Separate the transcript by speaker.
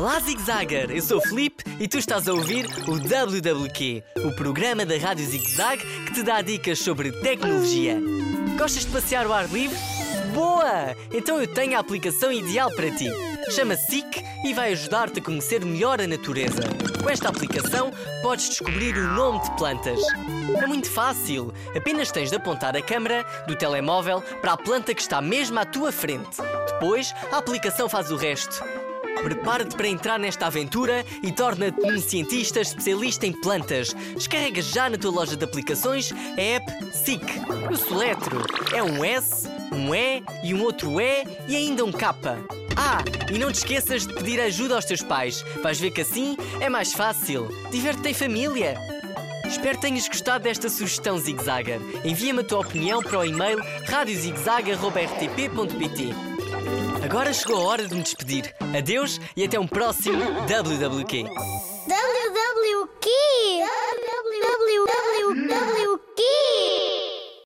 Speaker 1: Olá, Zig Zagger! Eu sou o Felipe e tu estás a ouvir o WWQ, o programa da Rádio Zig Zag que te dá dicas sobre tecnologia. Gostas de passear ao ar livre? Boa! Então eu tenho a aplicação ideal para ti. Chama-se SIC e vai ajudar-te a conhecer melhor a natureza. Com esta aplicação podes descobrir o nome de plantas. É muito fácil. Apenas tens de apontar a câmera do telemóvel para a planta que está mesmo à tua frente. Depois, a aplicação faz o resto. Prepara-te para entrar nesta aventura e torna-te um cientista especialista em plantas. Descarrega já na tua loja de aplicações a app SIC. O soletro é um S, um E e um outro E e ainda um K. Ah, e não te esqueças de pedir ajuda aos teus pais. Vais ver que assim é mais fácil. Diverte-te em família. Espero que tenhas gostado desta sugestão Zig Zagger. Envia-me a tua opinião para o e-mail radiozigzag.rtp.pt Agora chegou a hora de me despedir. Adeus e até um próximo WWQ.